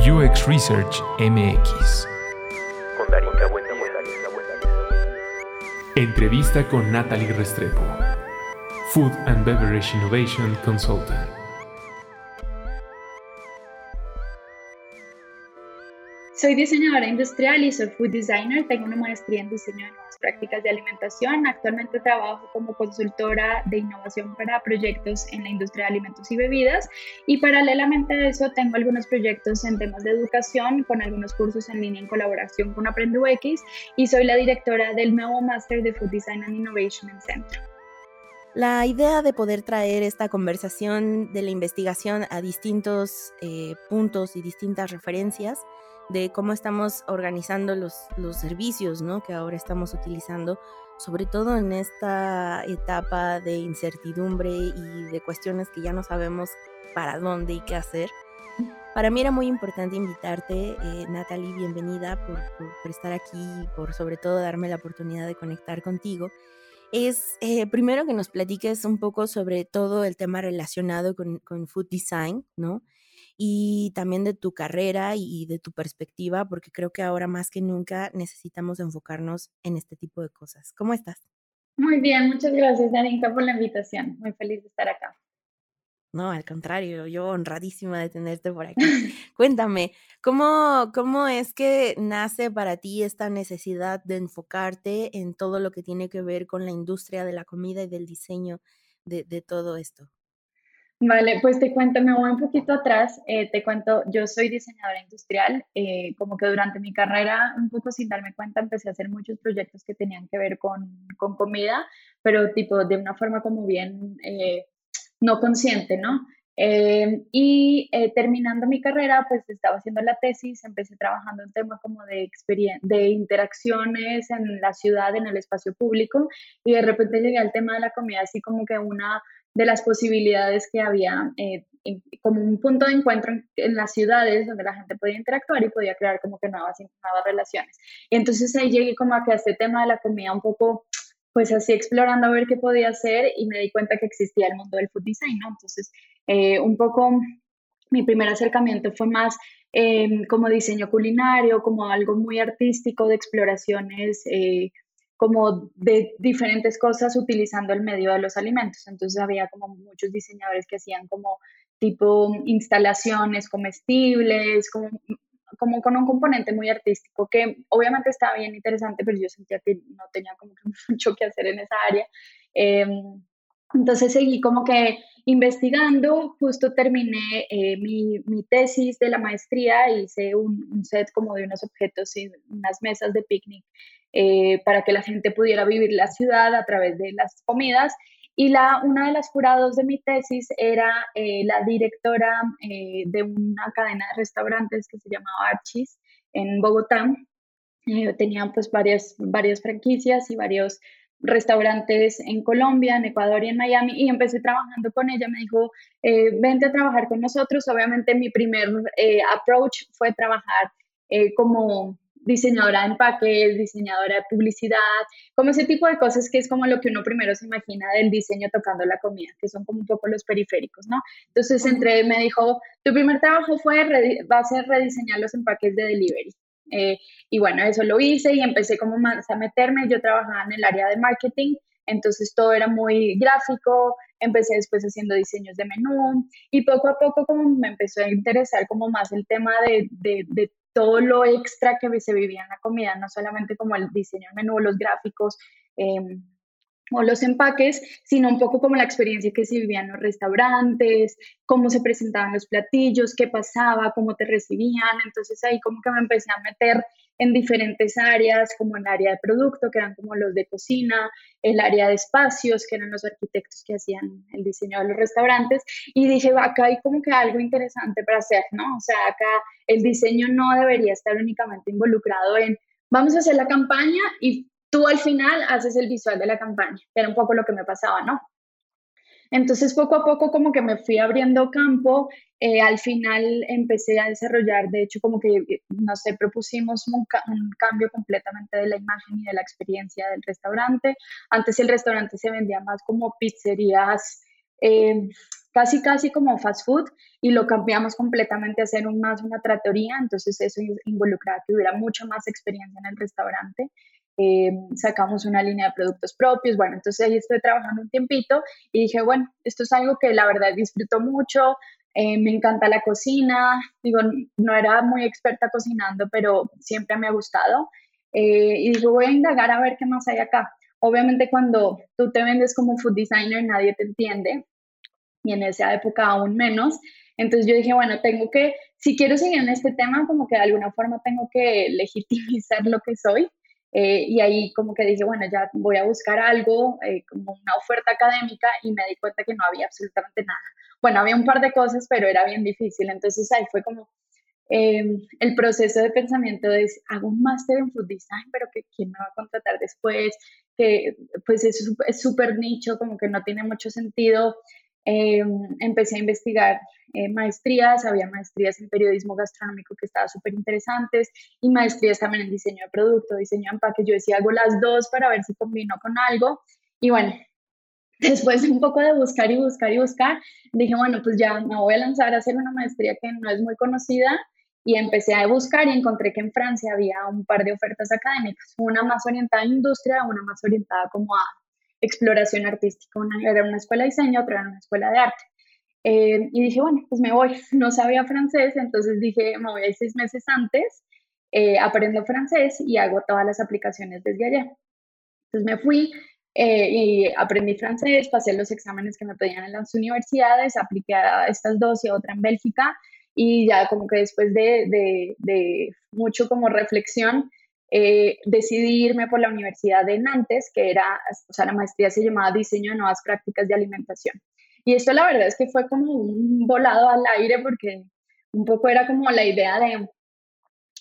UX Research MX. Entrevista con Natalie Restrepo, Food and Beverage Innovation Consultant. Soy diseñadora industrial y soy food designer. Tengo una maestría en diseño de prácticas de alimentación. Actualmente trabajo como consultora de innovación para proyectos en la industria de alimentos y bebidas. Y paralelamente a eso, tengo algunos proyectos en temas de educación con algunos cursos en línea en colaboración con Aprendo. Y soy la directora del nuevo Master de Food Design and Innovation en Centro. La idea de poder traer esta conversación de la investigación a distintos eh, puntos y distintas referencias de cómo estamos organizando los, los servicios ¿no? que ahora estamos utilizando, sobre todo en esta etapa de incertidumbre y de cuestiones que ya no sabemos para dónde y qué hacer. Para mí era muy importante invitarte, eh, Natalie, bienvenida por, por, estar aquí, por sobre todo darme la oportunidad de conectar contigo. Es eh, primero que nos platiques un poco sobre todo el tema relacionado con, con food design, ¿no? Y también de tu carrera y de tu perspectiva, porque creo que ahora más que nunca necesitamos enfocarnos en este tipo de cosas. ¿Cómo estás? Muy bien, muchas gracias, Darinka, por la invitación. Muy feliz de estar acá. No, al contrario, yo honradísima de tenerte por aquí. Cuéntame, ¿cómo, ¿cómo es que nace para ti esta necesidad de enfocarte en todo lo que tiene que ver con la industria de la comida y del diseño de, de todo esto? Vale, pues te cuento, me voy un poquito atrás, eh, te cuento, yo soy diseñadora industrial, eh, como que durante mi carrera, un poco sin darme cuenta, empecé a hacer muchos proyectos que tenían que ver con, con comida, pero tipo de una forma como bien eh, no consciente, ¿no? y terminando mi carrera, pues estaba haciendo la tesis, empecé trabajando en temas como de, de interacciones en la ciudad, en el espacio público, y de repente llegué al tema de la comida así como que una de las posibilidades que había eh, como un punto de encuentro en, las ciudades donde la gente podía interactuar y podía crear como que nuevas, nuevas relaciones. Y entonces ahí llegué como a que este tema de la comida un poco, pues así explorando a ver qué podía hacer y me di cuenta que existía el mundo del food design, ¿no? Entonces, eh, un poco mi primer acercamiento fue más em, como diseño culinario, como algo muy artístico de exploraciones eh, como de diferentes cosas utilizando el medio de los alimentos. Entonces había como muchos diseñadores que hacían como tipo instalaciones comestibles, como, como con un componente muy artístico que obviamente estaba bien interesante, pero yo sentía que no tenía como mucho que hacer en esa área. Em, entonces seguí como que investigando, justo terminé eh, mi, mi, tesis de la maestría, hice un, un, set como de unos objetos y unas mesas de picnic eh, para que la gente pudiera vivir la ciudad a través de las comidas. Y la, una de las jurados de mi tesis era eh, la directora eh, de una cadena de restaurantes que se llamaba Archis en Bogotá. tenían pues varias, varias franquicias y varios restaurantes en Colombia, en Ecuador y en Miami y empecé trabajando con ella. Me dijo, vente a trabajar con nosotros. Obviamente mi primer approach fue trabajar como diseñadora de empaques, diseñadora de publicidad, como ese tipo de cosas que es como lo que uno primero se imagina del diseño tocando la comida, que son como un poco los periféricos, ¿no? Entonces entré, me dijo, tu primer trabajo fue, va a ser rediseñar los empaques de delivery. Eh, y bueno, eso lo hice y empecé como más a meterme, yo trabajaba en el área de marketing, entonces todo era muy gráfico, empecé después haciendo diseños de menú y poco a poco como me empezó a interesar como más el tema de, de, de todo lo extra que se vivía en la comida, no solamente como el diseño del menú, los gráficos em, o los empaques, sino un poco como la experiencia que se vivía en los restaurantes, cómo se presentaban los platillos, qué pasaba, cómo te recibían. Entonces ahí como que me empecé a meter en diferentes áreas, como el área de producto, que eran como los de cocina, el área de espacios, que eran los arquitectos que hacían el diseño de los restaurantes, y dije, acá hay como que algo interesante para hacer, ¿no? O sea, acá el diseño no debería estar únicamente involucrado en, vamos a hacer la campaña y tú al final haces el visual de la campaña, era un poco lo que me pasaba, ¿no? Entonces, poco a poco como que me fui abriendo campo, eh, al final empecé a desarrollar, de hecho, como que, eh, no sé, propusimos un, cambio completamente de la imagen y de la experiencia del restaurante. Antes el restaurante se vendía más como pizzerías, eh, casi, casi como fast food y lo cambiamos completamente a hacer un, más una tratoría, entonces eso involucraba que hubiera mucha más experiencia en el restaurante. Eh, sacamos una línea de productos propios, bueno, entonces ahí estoy trabajando un tiempito y dije, bueno, esto es algo que la verdad disfruto mucho, eh, me encanta la cocina, digo, no era muy experta cocinando, pero siempre me ha gustado. Eh, y digo, voy a indagar a ver qué más hay acá. Obviamente cuando tú te vendes como food designer nadie te entiende y en esa época aún menos. Entonces yo dije, bueno, tengo que, si quiero seguir en este tema, como que de alguna forma tengo que legitimizar lo que soy. Eh, y ahí como que dije, bueno, ya voy a buscar algo eh, como una oferta académica y me di cuenta que no había absolutamente nada. Bueno, había un par de cosas, pero era bien difícil. Entonces ahí fue como em, el proceso de pensamiento de, hago un máster en food design, pero que quién me va a contratar después, que pues es súper nicho, como que no tiene mucho sentido. Eh, empecé a investigar eh, maestrías, había maestrías en periodismo gastronómico que estaban súper interesantes y maestrías también en diseño de producto, diseño de empaque. Yo decía, hago las dos para ver si combino con algo. Y bueno, después de un poco de buscar y buscar y buscar, dije, bueno, pues ya me voy a lanzar a hacer una maestría que no es muy conocida y empecé a buscar y encontré que en Francia había un par de ofertas académicas, una más orientada a industria, una más orientada como a exploración artística. Una era una escuela de diseño, otra era una escuela de arte. Eh, y dije, bueno, pues me voy. No sabía francés, entonces dije, me voy seis meses antes, eh, aprendo francés y hago todas las aplicaciones desde allá. Entonces me fui eh, y aprendí francés, pasé los exámenes que me pedían en las universidades, apliqué a estas dos y a otra en Bélgica y ya como que después de, de, de mucho como reflexión, eh, decidí irme por la Universidad de Nantes, que era, o sea, la maestría se llamaba Diseño de Nuevas Prácticas de Alimentación. Y esto la verdad es que fue como un volado al aire porque un poco era como la idea de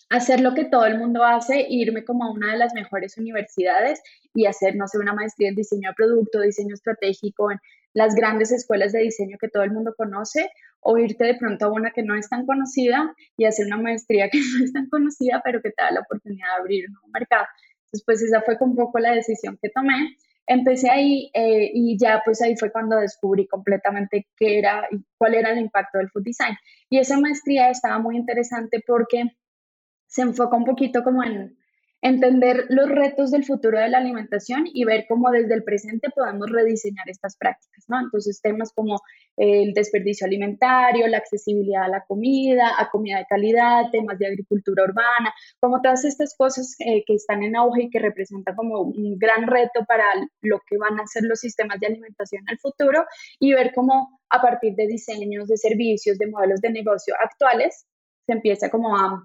hacer lo que todo el mundo hace, irme como a una de las mejores universidades y hacer, no sé, una maestría en diseño de producto, diseño estratégico, en las grandes escuelas de diseño que todo el mundo conoce, o irte de pronto a una que no es tan conocida y hacer una maestría que no es tan conocida, pero que te da la oportunidad de abrir un nuevo mercado. Entonces, pues esa fue un poco la decisión que tomé. Empecé ahí eh, y ya pues ahí fue cuando descubrí completamente qué era y cuál era el impacto del food design. Y esa maestría estaba muy interesante porque se enfoca un poquito como en entender los retos del futuro de la alimentación y ver cómo desde el presente podemos rediseñar estas prácticas, ¿no? Entonces, temas como el desperdicio alimentario, la accesibilidad a la comida, a comida de calidad, temas de agricultura urbana, como todas estas cosas eh, que están en auge y que representan como un gran reto para lo que van a ser los sistemas de alimentación en el futuro y ver cómo a partir de diseños, de servicios, de modelos de negocio actuales, se empieza como a,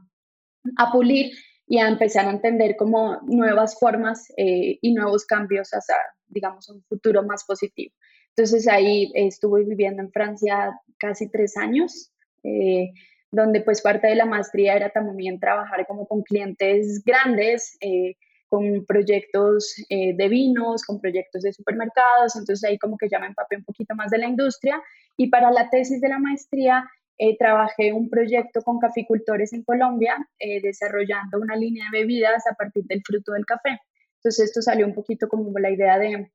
a pulir y a empezar a entender como nuevas formas eh, y nuevos cambios hacia, digamos, un futuro más positivo. Entonces ahí estuve viviendo en Francia casi tres años, eh, donde pues parte de la maestría era también trabajar como con clientes grandes, eh, con proyectos de vinos, con proyectos de supermercados, entonces ahí como que ya me empapé un poquito más de la industria y para la tesis de la maestría eh, trabajé un proyecto con caficultores en Colombia eh, desarrollando una línea de bebidas a partir del fruto del café. Entonces esto salió un poquito como la idea de,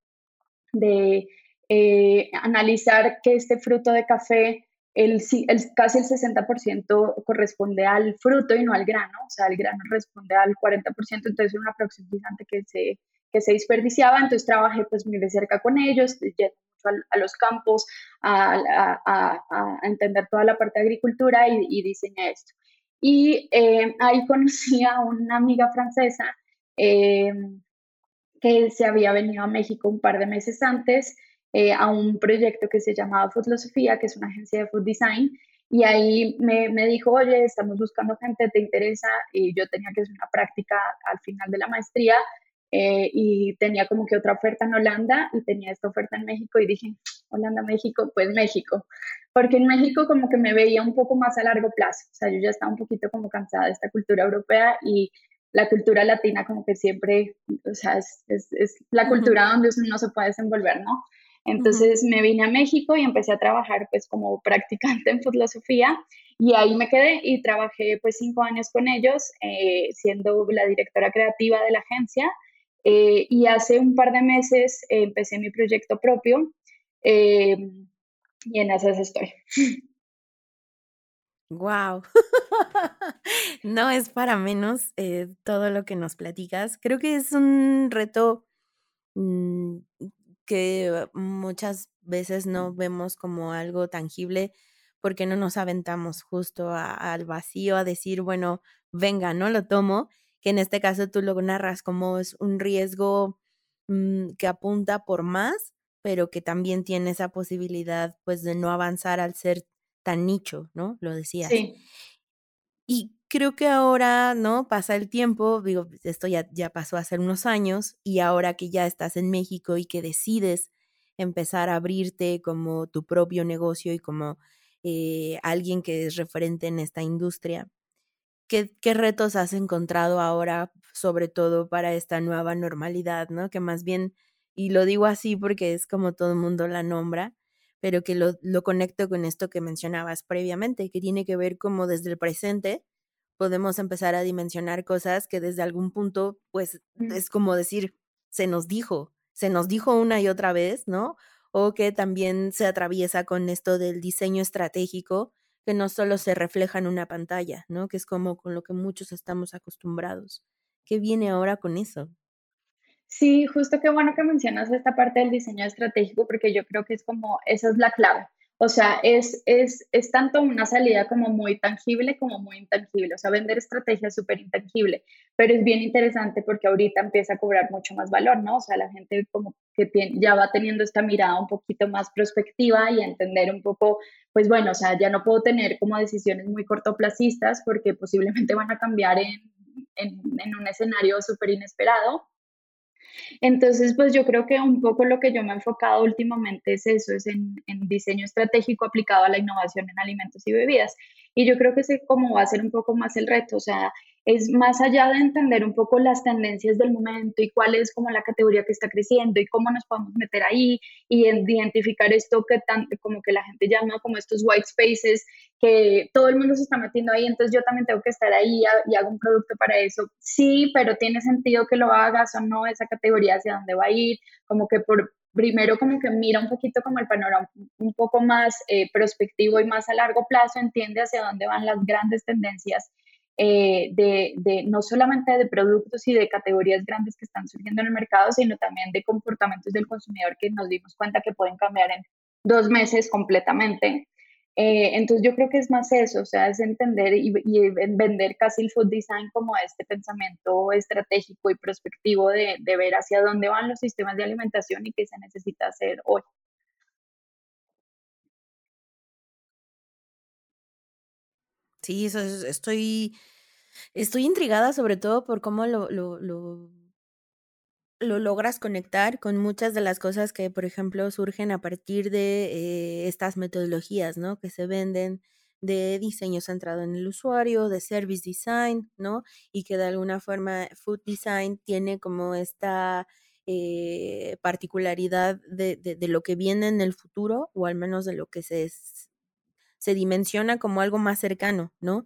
de eh, analizar que este fruto de café, el, el, casi el 60% corresponde al fruto y no al grano, o sea, el grano responde al 40%, entonces es una gigante que se, que se desperdiciaba, entonces trabajé pues muy de cerca con ellos, a, los campos, a, entender toda la parte de agricultura y, y esto. Y eh, ahí conocí a una amiga francesa eh, que se había venido a México un par de meses antes eh, a un proyecto que se llamaba Foodlosofía, que es una agencia de food design, y ahí me, me, dijo, oye, estamos buscando gente, ¿te interesa? Y yo tenía que hacer una práctica al final de la maestría eh, y tenía como que otra oferta en Holanda y tenía esta oferta en México y dije, Holanda, México, pues México, porque en México como que me veía un poco más a largo plazo, o sea, yo ya estaba un poquito como cansada de esta cultura europea y la cultura latina como que siempre, o sea, es, es, la cultura donde uno se puede desenvolver, ¿no? Entonces me vine a México y empecé a trabajar pues como practicante en filosofía y ahí me quedé y trabajé pues cinco años con ellos eh, siendo la directora creativa de la agencia eh, y hace un par de meses eh, empecé mi proyecto propio, eh, Y en esas estoy. Wow. no es para menos eh, todo lo que nos platicas. Creo que es un reto mm, que muchas veces no vemos como algo tangible porque no nos aventamos justo al vacío a decir, bueno, venga, no lo tomo, que en este caso tú lo narras como es un riesgo mm, que apunta por más, pero que también tiene esa posibilidad pues de no avanzar al ser tan nicho, ¿no? Lo decías. Sí. Y creo que ahora, ¿no? Pasa el tiempo, digo, esto ya, ya pasó hace unos años y ahora que ya estás en México y que decides empezar a abrirte como tu propio negocio y como eh, alguien que es referente en esta industria, ¿qué, ¿qué retos has encontrado ahora, sobre todo para esta nueva normalidad, ¿no? Que más bien, y lo digo así porque es como todo el mundo la nombra, pero que lo, lo conecto con esto que mencionabas previamente, que tiene que ver como desde el presente podemos empezar a dimensionar cosas que desde algún punto, pues mm. es como decir, se nos dijo, se nos dijo una y otra vez, ¿no? O que también se atraviesa con esto del diseño estratégico, que no solo se refleja en una pantalla, ¿no? Que es como con lo que muchos estamos acostumbrados. ¿Qué viene ahora con eso? Sí, justo qué bueno que mencionas esta parte del diseño estratégico porque yo creo que es como, esa es la clave. O sea, es, es, es tanto una salida como muy tangible como muy intangible. O sea, vender estrategia es súper intangible, pero es bien interesante porque ahorita empieza a cobrar mucho más valor, ¿no? O sea, la gente como que ya va teniendo esta mirada un poquito más prospectiva y entender un poco, pues bueno, o sea, ya no puedo tener como decisiones muy cortoplacistas porque posiblemente van a cambiar en, en, en un escenario súper inesperado entonces, pues yo creo que un poco lo que yo me he enfocado últimamente es eso, es en, diseño estratégico aplicado a la innovación en alimentos y bebidas. Y yo creo que ese como va a ser un poco más el reto, o sea, es más allá de entender un poco las tendencias del momento y cuál es como la categoría que está creciendo y cómo nos podemos meter ahí y identificar esto que tan, como que la gente llama como estos white spaces que todo el mundo se está metiendo ahí, entonces yo también tengo que estar ahí y hago un producto para eso. Sí, pero tiene sentido que lo hagas o no, esa categoría hacia dónde va a ir, como que por primero como que mira un poquito como el panorama un poco más eh, prospectivo y más a largo plazo, entiende hacia dónde van las grandes tendencias eh, de, de, no solamente de productos y de categorías grandes que están surgiendo en el mercado, sino también de comportamientos del consumidor que nos dimos cuenta que pueden cambiar en dos meses completamente. Eh, entonces yo creo que es más eso, o sea, es entender y, y, vender casi el food design como este pensamiento estratégico y prospectivo de, de ver hacia dónde van los sistemas de alimentación y qué se necesita hacer hoy. Sí, eso estoy, estoy intrigada sobre todo por cómo lo, lo, lo, lo logras conectar con muchas de las cosas que, por ejemplo, surgen a partir de eh, estas metodologías, ¿no? Que se venden de diseño centrado en el usuario, de service design, ¿no? Y que de alguna forma food design tiene como esta eh, particularidad de, de, de, lo que viene en el futuro, o al menos de lo que se se dimensiona como algo más cercano, ¿no?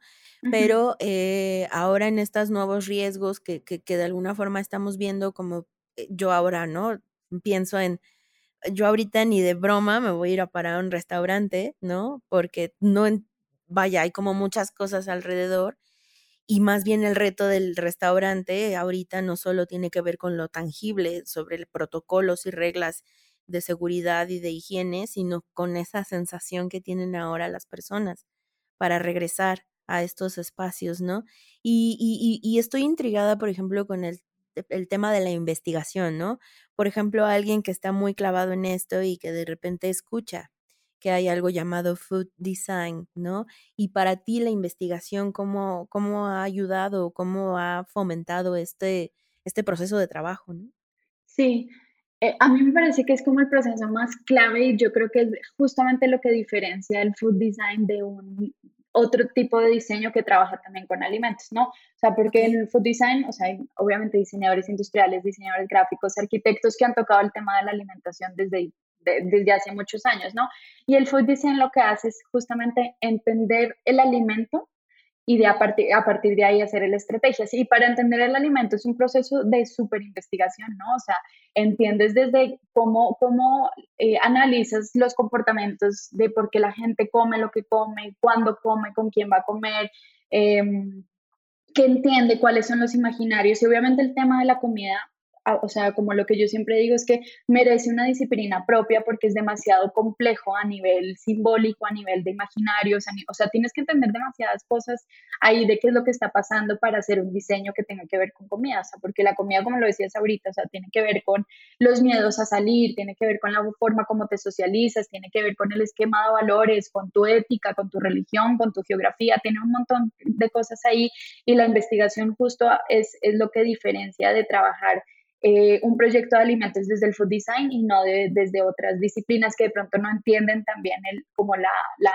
Pero eh, ahora en estos nuevos riesgos que, que, que, de alguna forma estamos viendo, como eh, yo ahora, ¿no? Pienso en, yo ahorita ni de broma me voy a ir a parar a un restaurante, ¿no? Porque no, vaya, hay como muchas cosas alrededor y más bien el reto del restaurante ahorita no solo tiene que ver con lo tangible sobre protocolos y reglas de seguridad y de higiene, sino con esa sensación que tienen ahora las personas para regresar a estos espacios, ¿no? Y, y, y estoy intrigada, por ejemplo, con el, el, tema de la investigación, ¿no? Por ejemplo, alguien que está muy clavado en esto y que de repente escucha que hay algo llamado food design, ¿no? Y para ti la investigación, ¿cómo, cómo ha ayudado, cómo ha fomentado este, este proceso de trabajo, ¿no? Sí, eh, a mí me parece que es como el proceso más clave y yo creo que es justamente lo que diferencia el food design de un otro tipo de diseño que trabaja también con alimentos, ¿no? O sea, porque en el food design, o sea, hay obviamente diseñadores industriales, diseñadores gráficos, arquitectos que han tocado el tema de la alimentación desde, desde hace muchos años, ¿no? Y el food design lo que hace es justamente entender el alimento y de a, partir, a partir de ahí hacer el estrategias. Y para entender el alimento es un proceso de súper investigación, ¿no? O sea, entiendes desde cómo, cómo eh, analizas los comportamientos de por qué la gente come lo que come, cuándo come, con quién va a comer, eh, que entiende cuáles son los imaginarios. Y obviamente el tema de la comida o sea, como lo que yo siempre digo es que merece una disciplina propia porque es demasiado complejo a nivel simbólico, a nivel de imaginarios, o sea, tienes que entender demasiadas cosas ahí de qué es lo que está pasando para hacer un diseño que tenga que ver con comida, o sea, porque la comida, como lo decías ahorita, o sea, tiene que ver con los miedos a salir, tiene que ver con la forma como te socializas, tiene que ver con el esquema de valores, con tu ética, con tu religión, con tu geografía, tiene un montón de cosas ahí y la investigación justo es, es lo que diferencia de trabajar eh, un proyecto de alimentos desde el food design y no desde otras disciplinas que de pronto no entienden también el, como la, la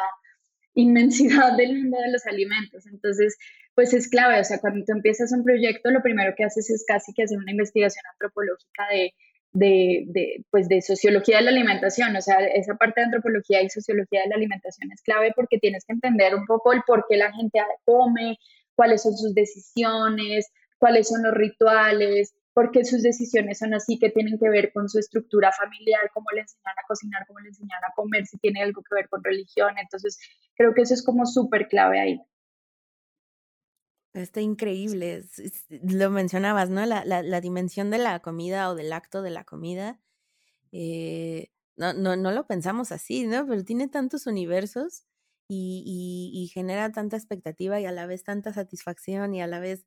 inmensidad del mundo de los alimentos. Entonces, pues es clave, o sea, cuando tú empiezas un proyecto, lo primero que haces es casi que hacer una investigación antropológica de, de, de, pues de sociología de la alimentación, o sea, esa parte de antropología y sociología de la alimentación es clave porque tienes que entender un poco el por qué la gente come, cuáles son sus decisiones, cuáles son los rituales, porque sus decisiones son así que tienen que ver con su estructura familiar, cómo le enseñan a cocinar, cómo le enseñan a comer, si tiene algo que ver con religión. Entonces, creo que eso es como súper clave ahí. Está increíble, lo mencionabas, ¿no? La, la, dimensión de la comida o del acto de la comida. Eh, no, no, no lo pensamos así, ¿no? Pero tiene tantos universos y, y, y genera tanta expectativa y a la vez tanta satisfacción y a la vez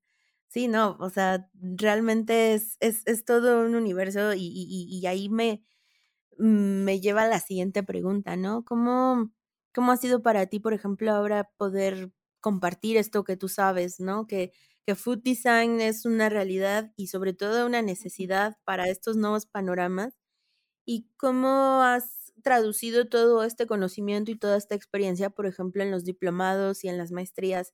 Sí, no, o sea, realmente es, es, es todo un universo y, y, y, ahí me, me lleva a la siguiente pregunta, ¿no? ¿Cómo, ¿Cómo ha sido para ti, por ejemplo, ahora poder compartir esto que tú sabes, ¿no? Que, que food design es una realidad y sobre todo una necesidad para estos nuevos panoramas. ¿Y cómo has traducido todo este conocimiento y toda esta experiencia, por ejemplo, en los diplomados y en las maestrías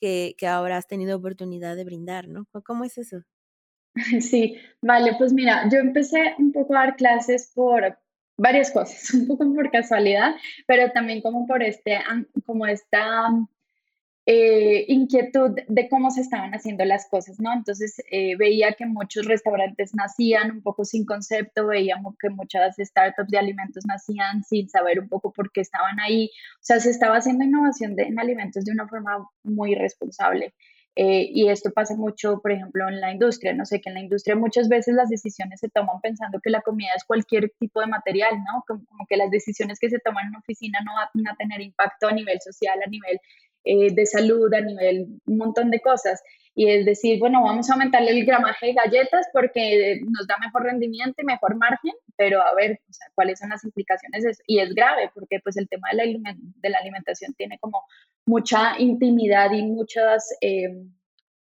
que, ahora has tenido oportunidad de brindar, ¿no? ¿Cómo es eso? Sí, vale, pues mira, yo empecé un poco a dar clases por varias cosas, un poco por casualidad, pero también como por este, como esta eh, inquietud de cómo se estaban haciendo las cosas, ¿no? Entonces eh, veía que muchos restaurantes nacían un poco sin concepto, veíamos que muchas startups de alimentos nacían sin saber un poco por qué estaban ahí, o sea, se estaba haciendo innovación en alimentos de una forma muy responsable. Eh, y esto pasa mucho, por ejemplo, en la industria. No sé, que en la industria muchas veces las decisiones se toman pensando que la comida es cualquier tipo de material, ¿no? Como, como que las decisiones que se toman en una oficina no van a tener impacto a nivel social, a nivel eh, de salud, a nivel un montón de cosas. Y es decir, bueno, vamos a aumentarle el gramaje de galletas porque nos da mejor rendimiento y mejor margen, pero a ver, o sea, cuáles son las implicaciones. Y es grave porque pues el tema de la, de la alimentación tiene como mucha intimidad y muchos eh,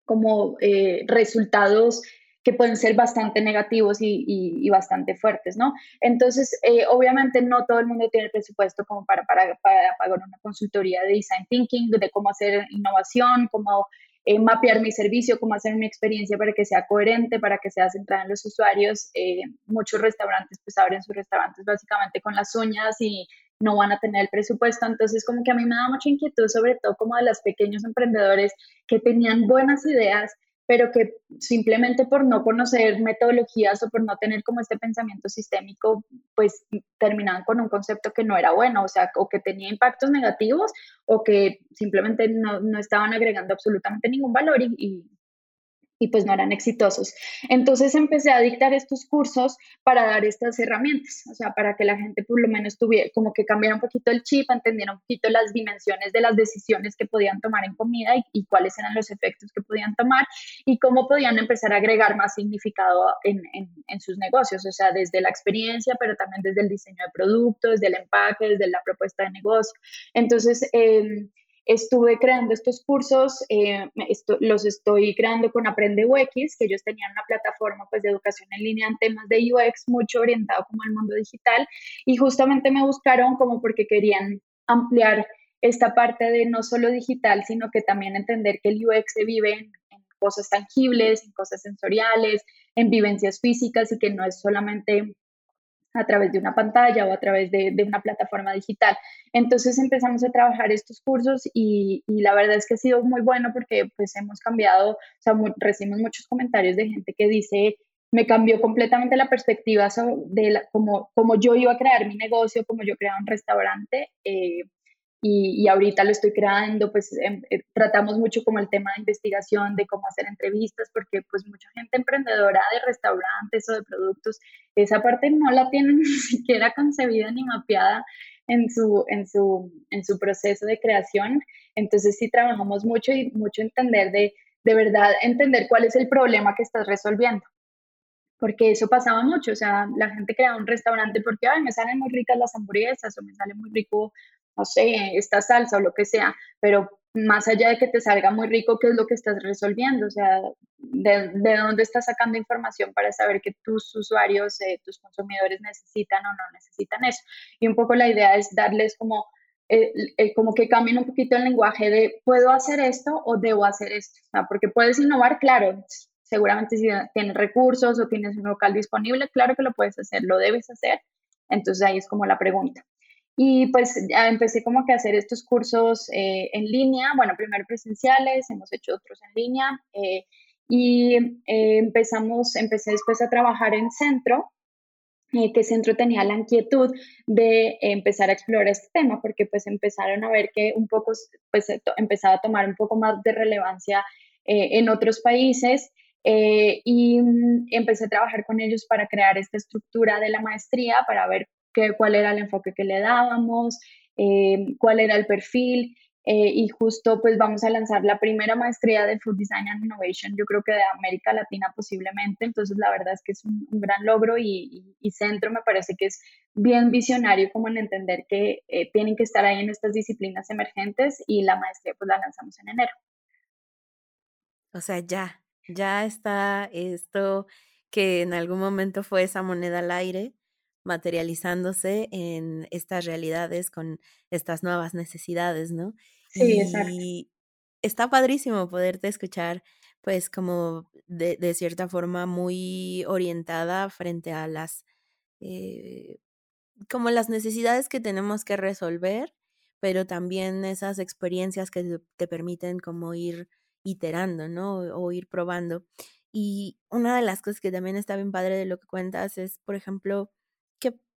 como eh, resultados que pueden ser bastante negativos y, bastante fuertes, ¿no? Entonces, eh, obviamente no todo el mundo tiene el presupuesto como para, pagar una consultoría de design thinking, de cómo hacer innovación, cómo eh, mapear mi servicio, cómo hacer mi experiencia para que sea coherente, para que sea centrada en los usuarios. Eh, muchos restaurantes pues abren sus restaurantes básicamente con las uñas y no van a tener el presupuesto. Entonces, como que a mí me da mucha inquietud, sobre todo como de los pequeños emprendedores que tenían buenas ideas, pero que simplemente por no conocer metodologías o por no tener como este pensamiento sistémico, pues terminaban con un concepto que no era bueno, o sea, o que tenía impactos negativos o que simplemente no, no estaban agregando absolutamente ningún valor y, y pues no eran exitosos. Entonces empecé a dictar estos cursos para dar estas herramientas, o sea, para que la gente por lo menos tuviera, como que cambiara un poquito el chip, entendiera un poquito las dimensiones de las decisiones que podían tomar en comida y, cuáles eran los efectos que podían tomar y cómo podían empezar a agregar más significado en, en, sus negocios, o sea, desde la experiencia, pero también desde el diseño de productos, desde el empaque, desde la propuesta de negocio. Entonces, eh, Estuve creando estos cursos, eh, los estoy creando con Aprende UX, que ellos tenían una plataforma pues, de educación en línea en temas de UX, mucho orientado como al mundo digital, y justamente me buscaron como porque querían ampliar esta parte de no solo digital, sino que también entender que el UX se vive en, en cosas tangibles, en cosas sensoriales, en vivencias físicas y que no es solamente a través de una pantalla o a través de, una plataforma digital. Entonces empezamos a trabajar estos cursos y, la verdad es que ha sido muy bueno porque pues hemos cambiado, o sea, recibimos muchos comentarios de gente que dice, me cambió completamente la perspectiva de la, como, como yo iba a crear mi negocio, como yo creaba un restaurante. Eh, y, ahorita lo estoy creando, pues em, eh, tratamos mucho como el tema de investigación, de cómo hacer entrevistas, porque pues mucha gente emprendedora de restaurantes o de productos, esa parte no la tienen ni siquiera concebida ni mapeada en su, en su, en su proceso de creación. Entonces sí trabajamos mucho y mucho entender de, de verdad, entender cuál es el problema que estás resolviendo porque eso pasaba mucho, o sea, la gente creaba un restaurante porque, ay, me salen muy ricas las hamburguesas o me sale muy rico no sé, esta salsa o lo que sea, pero más allá de que te salga muy rico, ¿qué es lo que estás resolviendo? O sea, ¿de, dónde estás sacando información para saber que tus usuarios, eh, tus consumidores necesitan o no necesitan eso? Y un poco la idea es darles como, eh, como que cambien un poquito el lenguaje de, ¿puedo hacer esto o debo hacer esto? O sea, porque puedes innovar, claro, seguramente si tienes recursos o tienes un local disponible, claro que lo puedes hacer, lo debes hacer. Entonces ahí es como la pregunta. Y pues empecé como que a hacer estos cursos eh, en línea, bueno, primero presenciales, hemos hecho otros en línea eh, y eh, empezamos, empecé después a trabajar en centro, que centro tenía la inquietud de empezar a explorar este tema porque pues empezaron a ver que un poco, pues empezaba a tomar un poco más de relevancia en otros países y mm, empecé a trabajar con ellos para crear esta estructura de la maestría, para ver cuál era el enfoque que le dábamos, eh, cuál era el perfil. Eh, y justo pues vamos a lanzar la primera maestría de Food Design and Innovation, yo creo que de América Latina posiblemente, entonces la verdad es que es un, gran logro y, Centro me parece que es bien visionario como en entender que eh, tienen que estar ahí en estas disciplinas emergentes y la maestría pues la lanzamos en enero. O sea, ya, ya está esto que en algún momento fue esa moneda al aire, materializándose en estas realidades con estas nuevas necesidades, ¿no? Sí, exacto. Está padrísimo poderte escuchar, pues como de, de cierta forma muy orientada frente a las, eh, como las necesidades que tenemos que resolver, pero también esas experiencias que te permiten como ir iterando, ¿no? O ir probando. Y una de las cosas que también está bien padre de lo que cuentas es, por ejemplo,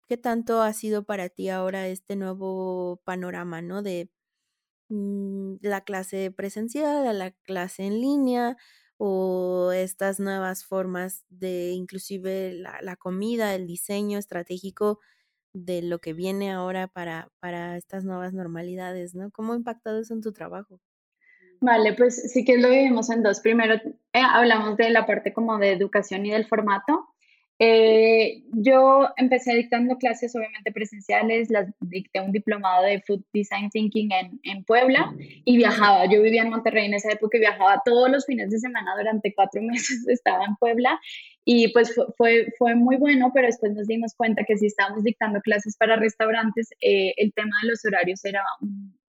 ¿Qué tanto ha sido para ti ahora este nuevo panorama, ¿no? De mm, la clase presencial a la clase en línea o estas nuevas formas de inclusive la, comida, el diseño estratégico de lo que viene ahora para, para estas nuevas normalidades, ¿no? ¿Cómo ha impactado eso en tu trabajo? Vale, pues sí que lo vivimos en dos. Primero eh, hablamos de la parte como de educación y del formato. Eh, yo empecé dictando clases obviamente presenciales, las dicté un diplomado de Food Design Thinking en, en, Puebla y viajaba. Yo vivía en Monterrey en esa época y viajaba todos los fines de semana durante cuatro meses, estaba en Puebla y pues fue, fue, muy bueno, pero después nos dimos cuenta que si estábamos dictando clases para restaurantes, eh, el tema de los horarios era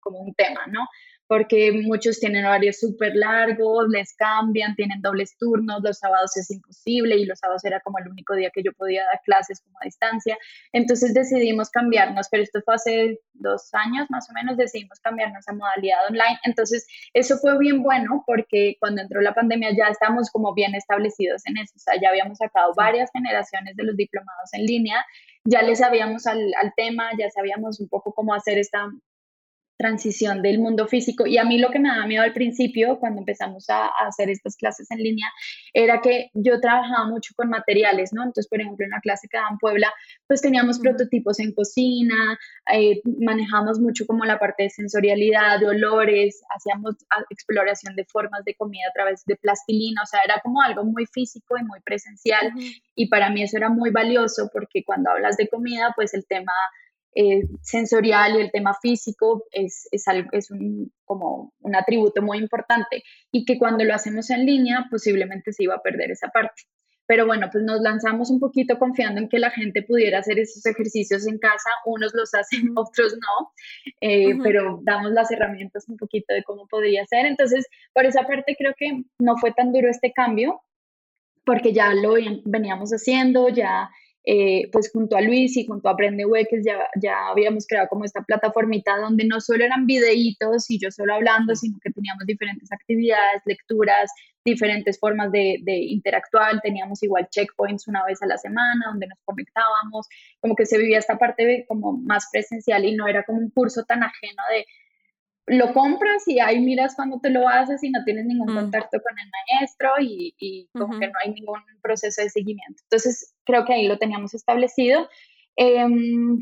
como un tema, ¿no? Porque muchos tienen horarios súper largos, les cambian, tienen dobles turnos, los sábados es imposible y los sábados era como el único día que yo podía dar clases como a distancia. Entonces decidimos cambiarnos, pero esto fue hace dos años más o menos, decidimos cambiarnos a modalidad online. Entonces eso fue bien bueno porque cuando entró la pandemia ya estábamos como bien establecidos en eso, o sea, ya habíamos sacado varias generaciones de los diplomados en línea, ya les sabíamos al, al tema, ya sabíamos un poco cómo hacer esta transición del mundo físico. Y a mí lo que me daba miedo al principio, cuando empezamos a, hacer estas clases en línea, era que yo trabajaba mucho con materiales, ¿no? Entonces, por ejemplo, en la clase que daba en Puebla, pues teníamos prototipos en cocina, eh, manejamos mucho como la parte de sensorialidad, de olores, hacíamos exploración de formas de comida a través de plastilina, o sea, era como algo muy físico y muy presencial. Y para mí eso era muy valioso porque cuando hablas de comida, pues el tema eh, sensorial y el tema físico es, es, algo, es un, como un atributo muy importante y que cuando lo hacemos en línea posiblemente se iba a perder esa parte. Pero bueno, pues nos lanzamos un poquito confiando en que la gente pudiera hacer esos ejercicios en casa, unos los hacen, otros no, eh, pero damos las herramientas un poquito de cómo podría ser. Entonces, por esa parte creo que no fue tan duro este cambio, porque ya lo veníamos haciendo, ya eh, pues junto a Luis y junto a Aprende UX ya, ya habíamos creado como esta plataformita donde no solo eran videitos y yo solo hablando, sino que teníamos diferentes actividades, lecturas, diferentes formas de, de, interactuar, teníamos igual checkpoints una vez a la semana donde nos conectábamos, como que se vivía esta parte como más presencial y no era como un curso tan ajeno de lo compras y ahí miras cuando te lo haces y no tienes ningún mm. contacto con el maestro y, y como que no hay ningún proceso de seguimiento. Entonces, creo que ahí lo teníamos establecido. Em,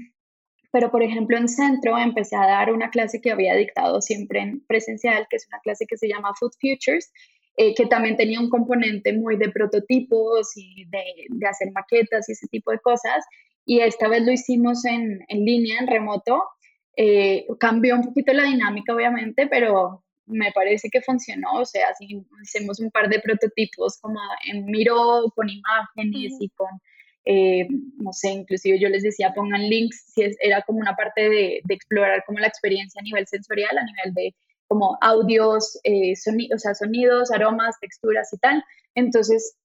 pero, por ejemplo, en centro empecé a dar una clase que había dictado siempre en presencial, que es una clase que se llama Food Futures, eh, que también tenía un componente muy de prototipos y de, de, hacer maquetas y ese tipo de cosas. Y esta vez lo hicimos en, en línea, en remoto, eh, cambió un poquito la dinámica, obviamente, pero me parece que funcionó. O sea, así hicimos un par de prototipos como en Miro, con imágenes y con, eh, no sé, inclusive yo les decía pongan links, si era como una parte de, explorar como la experiencia a nivel sensorial, a nivel de como audios, eh, o sea, sonidos, aromas, texturas y tal. Entonces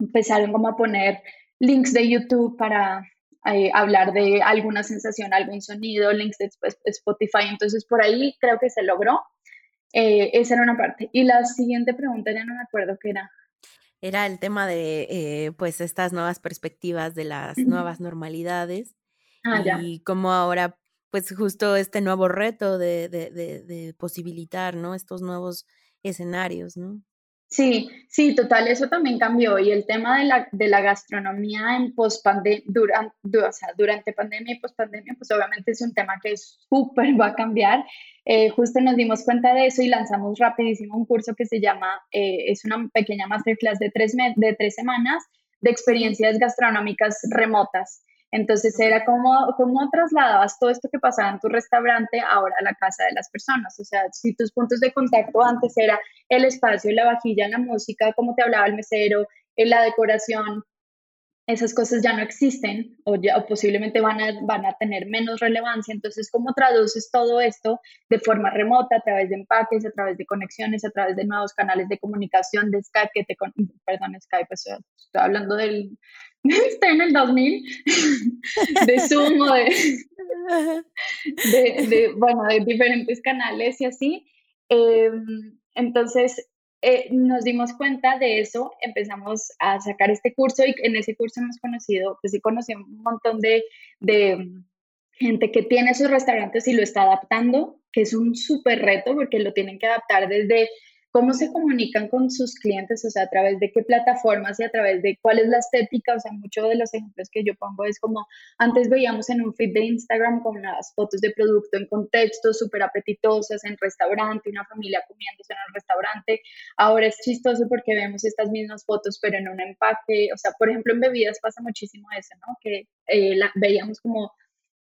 empezaron como a poner links de YouTube para eh, hablar de alguna sensación, algún sonido, links de Spotify. Entonces, por ahí creo que se logró. Eh, esa era una parte. Y la siguiente pregunta ya no me acuerdo qué era. Era el tema de, eh, pues, estas nuevas perspectivas de las nuevas normalidades. Ah, y cómo ahora, pues, justo este nuevo reto de, de, de posibilitar, ¿no? Estos nuevos escenarios, ¿no? Sí, sí, total, eso también cambió. Y el tema de la, de la gastronomía en pospandemia, durante, o sea, durante pandemia y pospandemia, pues obviamente es un tema que súper va a cambiar. Eh, justo nos dimos cuenta de eso y lanzamos rapidísimo un curso que se llama, eh, es una pequeña masterclass de tres, de tres semanas de experiencias gastronómicas remotas. Entonces era como, como trasladabas todo esto que pasaba en tu restaurante ahora a la casa de las personas. O sea, si tus puntos de contacto antes era el espacio, la vajilla, la música, cómo te hablaba el mesero, eh, la decoración, esas cosas ya no existen o, ya, o posiblemente van a, van a tener menos relevancia. Entonces, ¿cómo traduces todo esto de forma remota, a través de empaques, a través de conexiones, a través de nuevos canales de comunicación, de Skype, que te, perdón, Skype, estoy hablando del, está en el 2000, de Zoom de, bueno, de diferentes canales y así. Em, entonces, eh, nos dimos cuenta de eso, empezamos a sacar este curso y en ese curso hemos conocido, pues sí conocí un montón de, de gente que tiene sus restaurantes y lo está adaptando, que es un súper reto porque lo tienen que adaptar desde cómo se comunican con sus clientes, o sea, a través de qué plataformas y a través de cuál es la estética, o sea, muchos de los ejemplos que yo pongo es como antes veíamos en un feed de Instagram con las fotos de producto en contexto, súper apetitosas, en restaurante, una familia comiéndose en el restaurante, ahora es chistoso porque vemos estas mismas fotos pero en un empaque, o sea, por ejemplo, en bebidas pasa muchísimo eso, ¿no? Que eh, la, veíamos como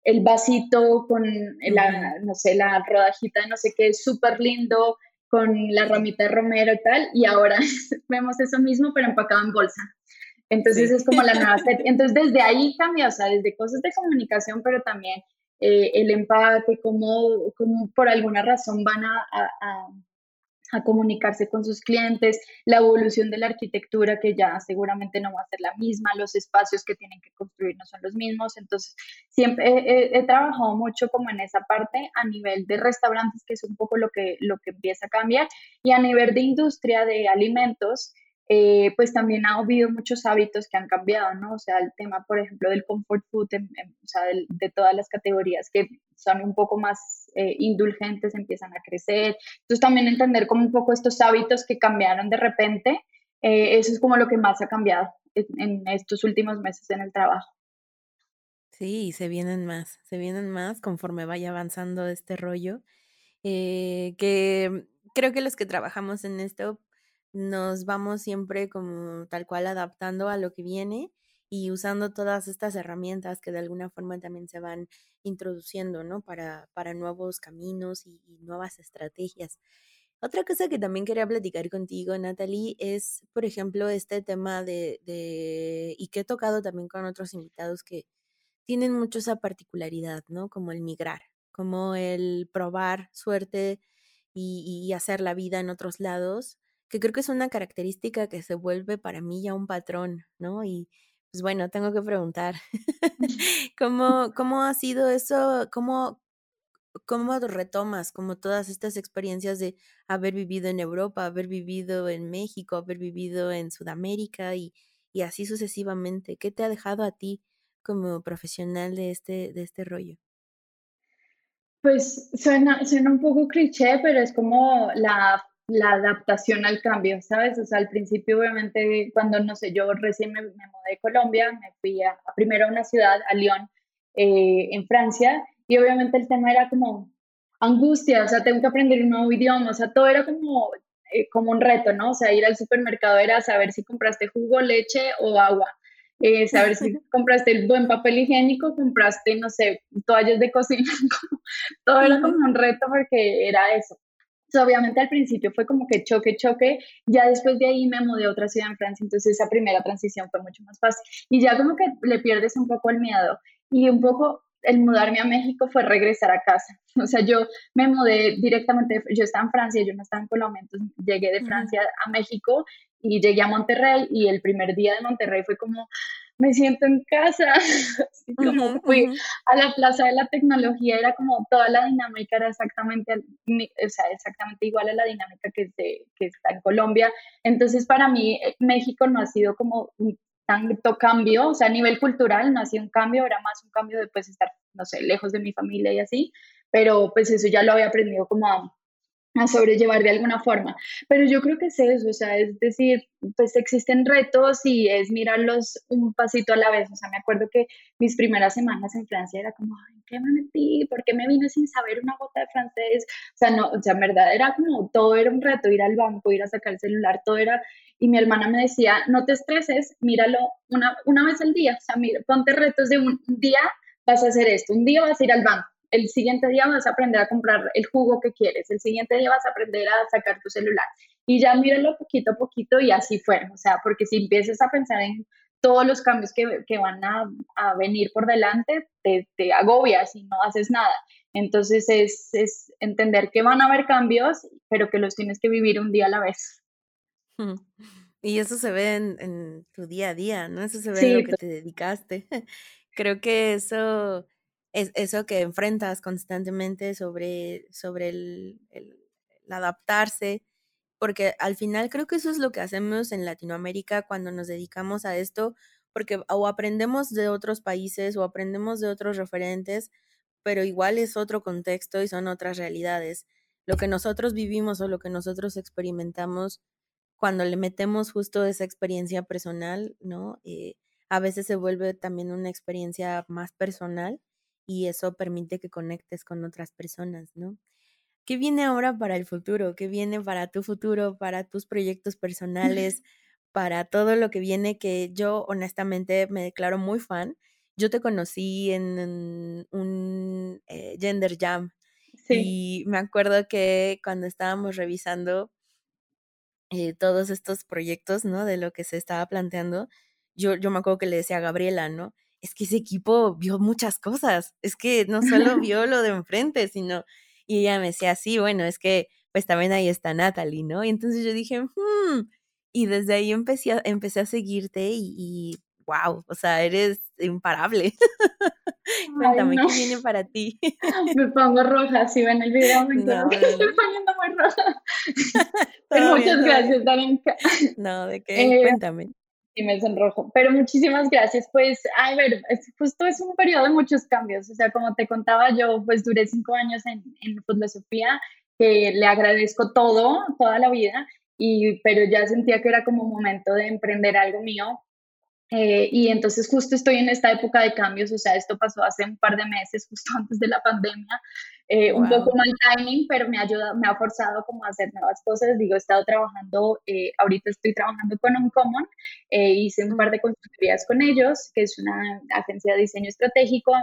el vasito con la, no sé, la rodajita de no sé qué, súper lindo, con la ramita de romero y tal, y ahora vemos eso mismo, pero empacado en bolsa. Entonces es como la nueva serie. Entonces desde ahí cambia, o sea, desde cosas de comunicación, pero también eh, el empate, como, como por alguna razón van a, a comunicarse con sus clientes, la evolución de la arquitectura que ya seguramente no va a ser la misma, los espacios que tienen que construir no son los mismos, entonces siempre he, trabajado mucho como en esa parte a nivel de restaurantes, que es un poco lo que, lo que empieza a cambiar, y a nivel de industria de alimentos, eh, pues también ha habido muchos hábitos que han cambiado, ¿no? O sea, el tema, por ejemplo, del comfort food, o sea, de, todas las categorías que son un poco más eh, indulgentes empiezan a crecer. Entonces también entender como un poco estos hábitos que cambiaron de repente, eh, eso es como lo que más ha cambiado en, estos últimos meses en el trabajo. Sí, se vienen más, se vienen más conforme vaya avanzando este rollo, que creo que los que trabajamos en esto nos vamos siempre como tal cual adaptando a lo que viene y usando todas estas herramientas que de alguna forma también se van introduciendo, ¿no? Para, para nuevos caminos y, nuevas estrategias. Otra cosa que también quería platicar contigo, Natalie, es, por ejemplo, este tema de, de, y que he tocado también con otros invitados que tienen mucho esa particularidad, ¿no? Como el migrar, como el probar suerte y, y hacer la vida en otros lados que creo que es una característica que se vuelve para mí ya un patrón, ¿no? Y pues bueno, tengo que preguntar, ¿cómo, ¿cómo ha sido eso? ¿Cómo, ¿Cómo retomas como todas estas experiencias de haber vivido en Europa, haber vivido en México, haber vivido en Sudamérica y, y así sucesivamente? ¿Qué te ha dejado a ti como profesional de este, de este rollo? Pues suena, suena un poco cliché, pero es como la, la, adaptación al cambio, ¿sabes? O sea, al principio, obviamente, cuando, no sé, yo recién me, mudé de Colombia, me fui a, primero a una ciudad, a Lyon, eh, en Francia, y obviamente el tema era como angustia, o sea, tengo que aprender un nuevo idioma, o sea, todo era como, eh, como un reto, ¿no? O sea, ir al supermercado era saber si compraste jugo, leche o agua eh, saber si compraste el buen papel higiénico, compraste, no sé, toallas de cocina, todo era como un reto porque era eso. Obviamente al principio fue como que choque, choque, ya después de ahí me mudé a otra ciudad en Francia, entonces esa primera transición fue mucho más fácil y ya como que le pierdes un poco el miedo y un poco el mudarme a México fue regresar a casa. O sea, yo me mudé directamente, yo estaba en Francia, yo no estaba en Colombia, entonces llegué de Francia a México y llegué a Monterrey y el primer día de Monterrey fue como, me siento en casa, Así como fui a la Plaza de la Tecnología, era como toda la dinámica era exactamente, o sea, exactamente igual a la dinámica que, que está en Colombia. Entonces, para mí, eh, México no ha sido como un tanto cambio, o sea, a nivel cultural no ha sido un cambio, era más un cambio de pues estar, no sé, lejos de mi familia y así, pero pues eso ya lo había aprendido como a a sobrellevar de alguna forma. Pero yo creo que es eso, o sea, es decir, pues existen retos y es mirarlos un pasito a la vez. O sea, me acuerdo que mis primeras semanas en Francia era como, ay, ¿qué me metí? ¿Por qué me vine sin saber una gota de francés? O sea, no, o sea, en verdad era como, todo era un reto, ir al banco, ir a sacar el celular, todo era, y mi hermana me decía, no te estreses, míralo una, una vez al día, o sea, mira, ponte retos de un día vas a hacer esto, un día vas a ir al banco, el siguiente día vas a aprender a comprar el jugo que quieres, el siguiente día vas a aprender a sacar tu celular. Y ya míralo poquito a poquito y así fue. O sea, porque si empiezas a pensar en todos los cambios que, que van a, a, venir por delante, te, te, agobias y no haces nada. Entonces es, es, entender que van a haber cambios, pero que los tienes que vivir un día a la vez. Y eso se ve en, en tu día a día, ¿no? Eso se ve en lo que te dedicaste. Creo que eso es eso que enfrentas constantemente sobre, sobre el, adaptarse, porque al final creo que eso es lo que hacemos en Latinoamérica cuando nos dedicamos a esto, porque o aprendemos de otros países o aprendemos de otros referentes, pero igual es otro contexto y son otras realidades. Lo que nosotros vivimos o lo que nosotros experimentamos cuando le metemos justo esa experiencia personal, ¿no? Eh, a veces se vuelve también una experiencia más personal y eso permite que conectes con otras personas, ¿no? ¿Qué viene ahora para el futuro? ¿Qué viene para tu futuro, para tus proyectos personales, para todo lo que viene que yo honestamente me declaro muy fan? Yo te conocí en un eh, Gender Jam y me acuerdo que cuando estábamos revisando eh, todos estos proyectos, ¿no? De lo que se estaba planteando, yo, yo me acuerdo que le decía a Gabriela, ¿no? Es que ese equipo vio muchas cosas, es que no solo vio lo de enfrente, sino, y ella me decía, sí, bueno, es que pues también ahí está Natalie, ¿no? Y entonces yo dije, hmm, y desde ahí empecé a, empecé a seguirte y, wow, o sea, eres imparable. Cuéntame, ¿qué viene para ti? me pongo roja, si ven el video me estoy poniendo muy roja. muchas gracias, Darenka. No, ¿de qué? Eh, Cuéntame y me sonrojo. Pero muchísimas gracias. Pues, a ver, justo es un periodo de muchos cambios. O sea, como te contaba, yo pues duré cinco años en, en filosofía, que le agradezco todo, toda la vida, y, pero ya sentía que era como momento de emprender algo mío. Eh, y entonces justo estoy en esta época de cambios, o sea, esto pasó hace un par de meses, justo antes de la pandemia, eh, un poco mal timing, pero me ha ayudado, me ha forzado como a hacer nuevas cosas. Digo, he estado trabajando, eh, ahorita estoy trabajando con Uncommon, eh, hice un par de consultorías con ellos, que es una agencia de diseño estratégico,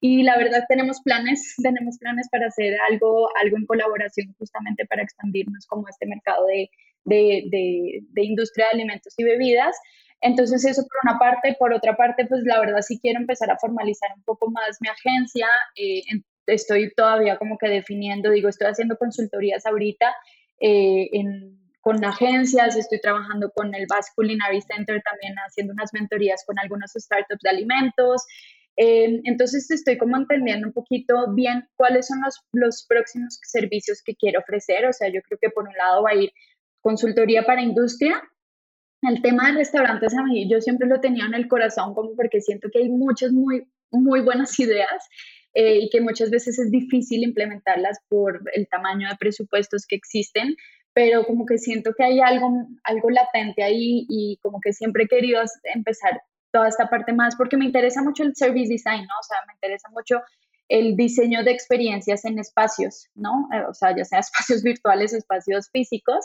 y la verdad tenemos planes, tenemos planes para hacer algo, algo en colaboración justamente para expandirnos como este mercado de, de, de, de industria de alimentos y bebidas. Entonces eso por una parte, por otra parte, pues la verdad sí quiero empezar a formalizar un poco más mi agencia, eh, estoy todavía como que definiendo, digo, estoy haciendo consultorías ahorita eh, en, con agencias, estoy trabajando con el Basque Culinary Center también haciendo unas mentorías con algunos startups de alimentos. Eh, entonces estoy como entendiendo un poquito bien cuáles son los, los próximos servicios que quiero ofrecer. O sea, yo creo que por un lado va a ir consultoría para industria. El tema de restaurantes a mí yo siempre lo tenía en el corazón como porque siento que hay muchas muy, muy buenas ideas eh, y que muchas veces es difícil implementarlas por el tamaño de presupuestos que existen, pero como que siento que hay algo, algo latente ahí y como que siempre he querido empezar toda esta parte más porque me interesa mucho el service design, ¿no? O sea, me interesa mucho el diseño de experiencias en espacios, ¿no? Eh, o sea, ya sea espacios virtuales, espacios físicos.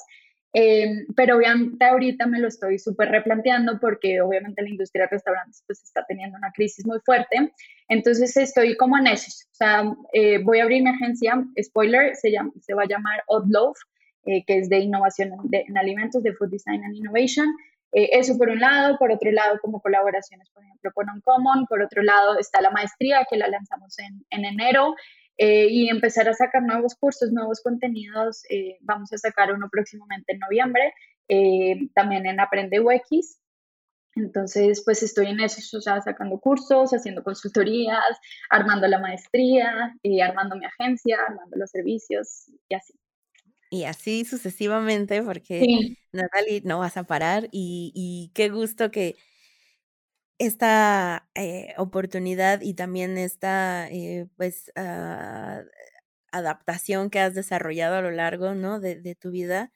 Eh, pero obviamente ahorita me lo estoy súper replanteando porque obviamente la industria de restaurantes pues está teniendo una crisis muy fuerte. Entonces estoy como en eso. O sea, eh, voy a abrir mi agencia, spoiler, se, llama, se va a llamar Odd Loaf, que es de innovación en alimentos, de Food Design and Innovation. Eh, eso por un lado, por otro lado como colaboraciones, por ejemplo, con Uncommon, por otro lado está la maestría que la lanzamos en, en enero eh, y empezar a sacar nuevos cursos, nuevos contenidos. Eh, vamos a sacar uno próximamente en noviembre, también en Aprende UX. Entonces, pues estoy en eso, o sea, sacando cursos, haciendo consultorías, armando la maestría, y armando mi agencia, armando los servicios y así. Y así sucesivamente, porque Natalie no vas a parar y, qué gusto que esta eh, oportunidad y también esta eh, pues ah, adaptación que has desarrollado a lo largo ¿no? de, tu vida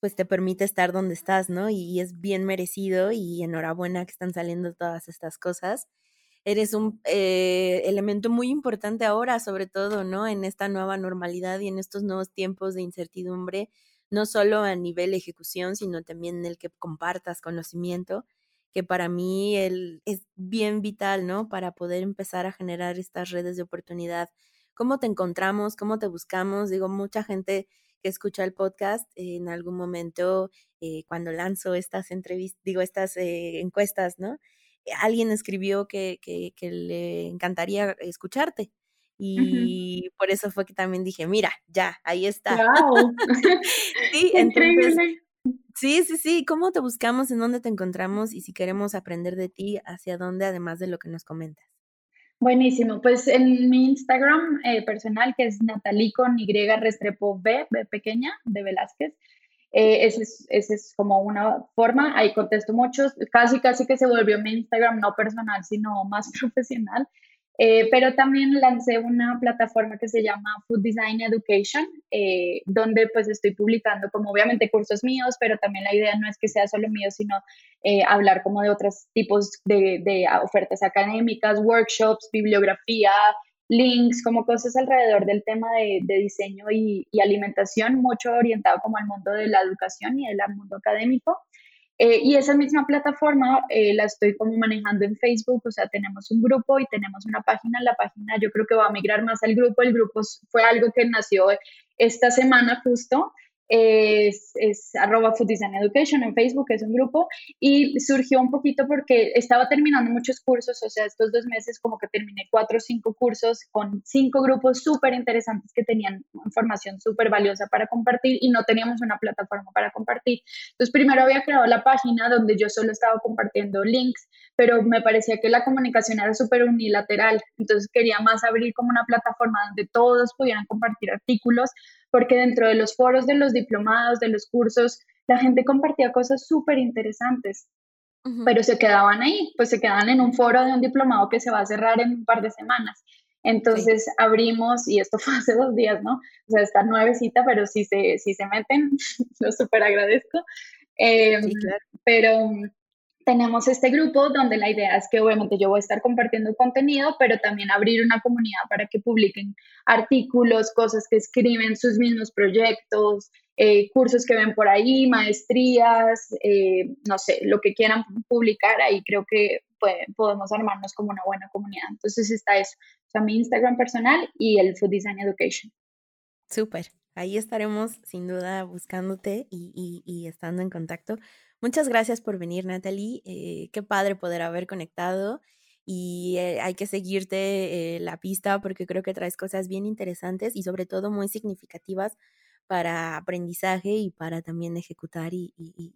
pues te permite estar donde estás, ¿no? Y es bien merecido y enhorabuena que están saliendo todas estas cosas eres un eh, elemento muy importante ahora, sobre todo, ¿no? En esta nueva normalidad y en estos nuevos tiempos de incertidumbre, no solo a nivel ejecución, sino también en el que compartas conocimiento, que para mí el, es bien vital, ¿no? Para poder empezar a generar estas redes de oportunidad. ¿Cómo te encontramos? ¿Cómo te buscamos? Digo, mucha gente que escucha el podcast en algún momento, eh, cuando lanzo estas entrevistas, digo, estas eh, encuestas, ¿no? alguien escribió que, que, le encantaría escucharte. Y por eso fue que también dije, mira, ya, ahí está. Wow. sí, entonces, sí, sí, sí. ¿Cómo te buscamos? ¿En dónde te encontramos? Y si queremos aprender de ti, ¿hacia dónde? Además de lo que nos comentas. Buenísimo. Pues en mi Instagram eh, personal, que es Natalie con Y Restrepo B, B pequeña, de Velázquez. Eh, esa es, es, como una forma, ahí contesto muchos, casi casi que se volvió mi Instagram no personal, sino más profesional. Eh, pero también lancé una plataforma que se llama Food Design Education, eh, donde pues estoy publicando como obviamente cursos míos, pero también la idea no es que sea solo mío, sino hablar como de otros tipos de, de ofertas académicas, workshops, bibliografía, links, como cosas alrededor del tema de, diseño y, alimentación, mucho orientado como al mundo de la educación y al mundo académico. Eh, y esa misma plataforma eh, la estoy como manejando en Facebook, o sea, tenemos un grupo y tenemos una página. La página yo creo que va a migrar más al grupo. El grupo fue algo que nació esta semana justo es, arroba Food Design Education en Facebook, es un grupo, y surgió un poquito porque estaba terminando muchos cursos, o sea, estos dos meses como que terminé cuatro o cinco cursos con cinco grupos súper interesantes que tenían información súper valiosa para compartir y no teníamos una plataforma para compartir. Entonces, primero había creado la página donde yo solo estaba compartiendo links, pero me parecía que la comunicación era súper unilateral, entonces quería más abrir como una plataforma donde todos pudieran compartir artículos porque dentro de los foros de los diplomados, de los cursos, la gente compartía cosas súper interesantes, pero se quedaban ahí, pues se quedaban en un foro de un diplomado que se va a cerrar en un par de semanas. Entonces abrimos, y esto fue hace dos días, ¿no? O sea, está nuevecita, pero si se, si se meten, lo súper agradezco. Em, pero tenemos este grupo donde la idea es que obviamente yo voy a estar compartiendo contenido, pero también abrir una comunidad para que publiquen artículos, cosas que escriben, sus mismos proyectos, eh, cursos que ven por ahí, maestrías, eh, no sé, lo que quieran publicar, ahí creo que podemos armarnos como una buena comunidad. Entonces está eso, o sea, mi Instagram personal y el Food Design Education. Súper, ahí estaremos sin duda buscándote y, y estando en contacto. Muchas gracias por venir, Natalie. Eh, qué padre poder haber conectado y eh, hay que seguirte eh, la pista porque creo que traes cosas bien interesantes y sobre todo muy significativas para aprendizaje y para también ejecutar y,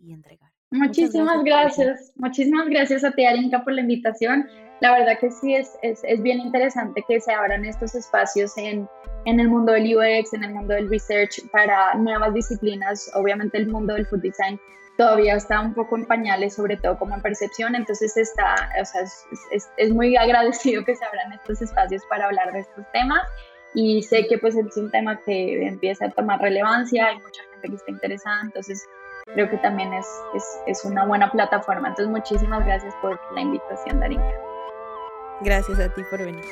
entregar. Muchísimas gracias, muchísimas gracias a ti, Arinka, por la invitación. La verdad que sí, es, es, es, bien interesante que se abran estos espacios en, en el mundo del UX, en el mundo del research, para nuevas disciplinas. Obviamente el mundo del food design todavía está un poco en pañales, sobre todo como en percepción, entonces está, o sea, es, es, es muy agradecido que se abran estos espacios para hablar de estos temas. Y sé que pues es un tema que empieza a tomar relevancia, hay mucha gente que está interesada, entonces creo que también es, es, es una buena plataforma. Entonces muchísimas gracias por la invitación, Darinka. Gracias a ti por venir.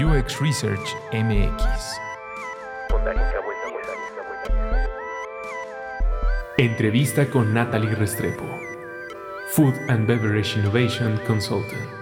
UX Research MX. Entrevista con Natalie Restrepo. Food and Beverage Innovation Consultant.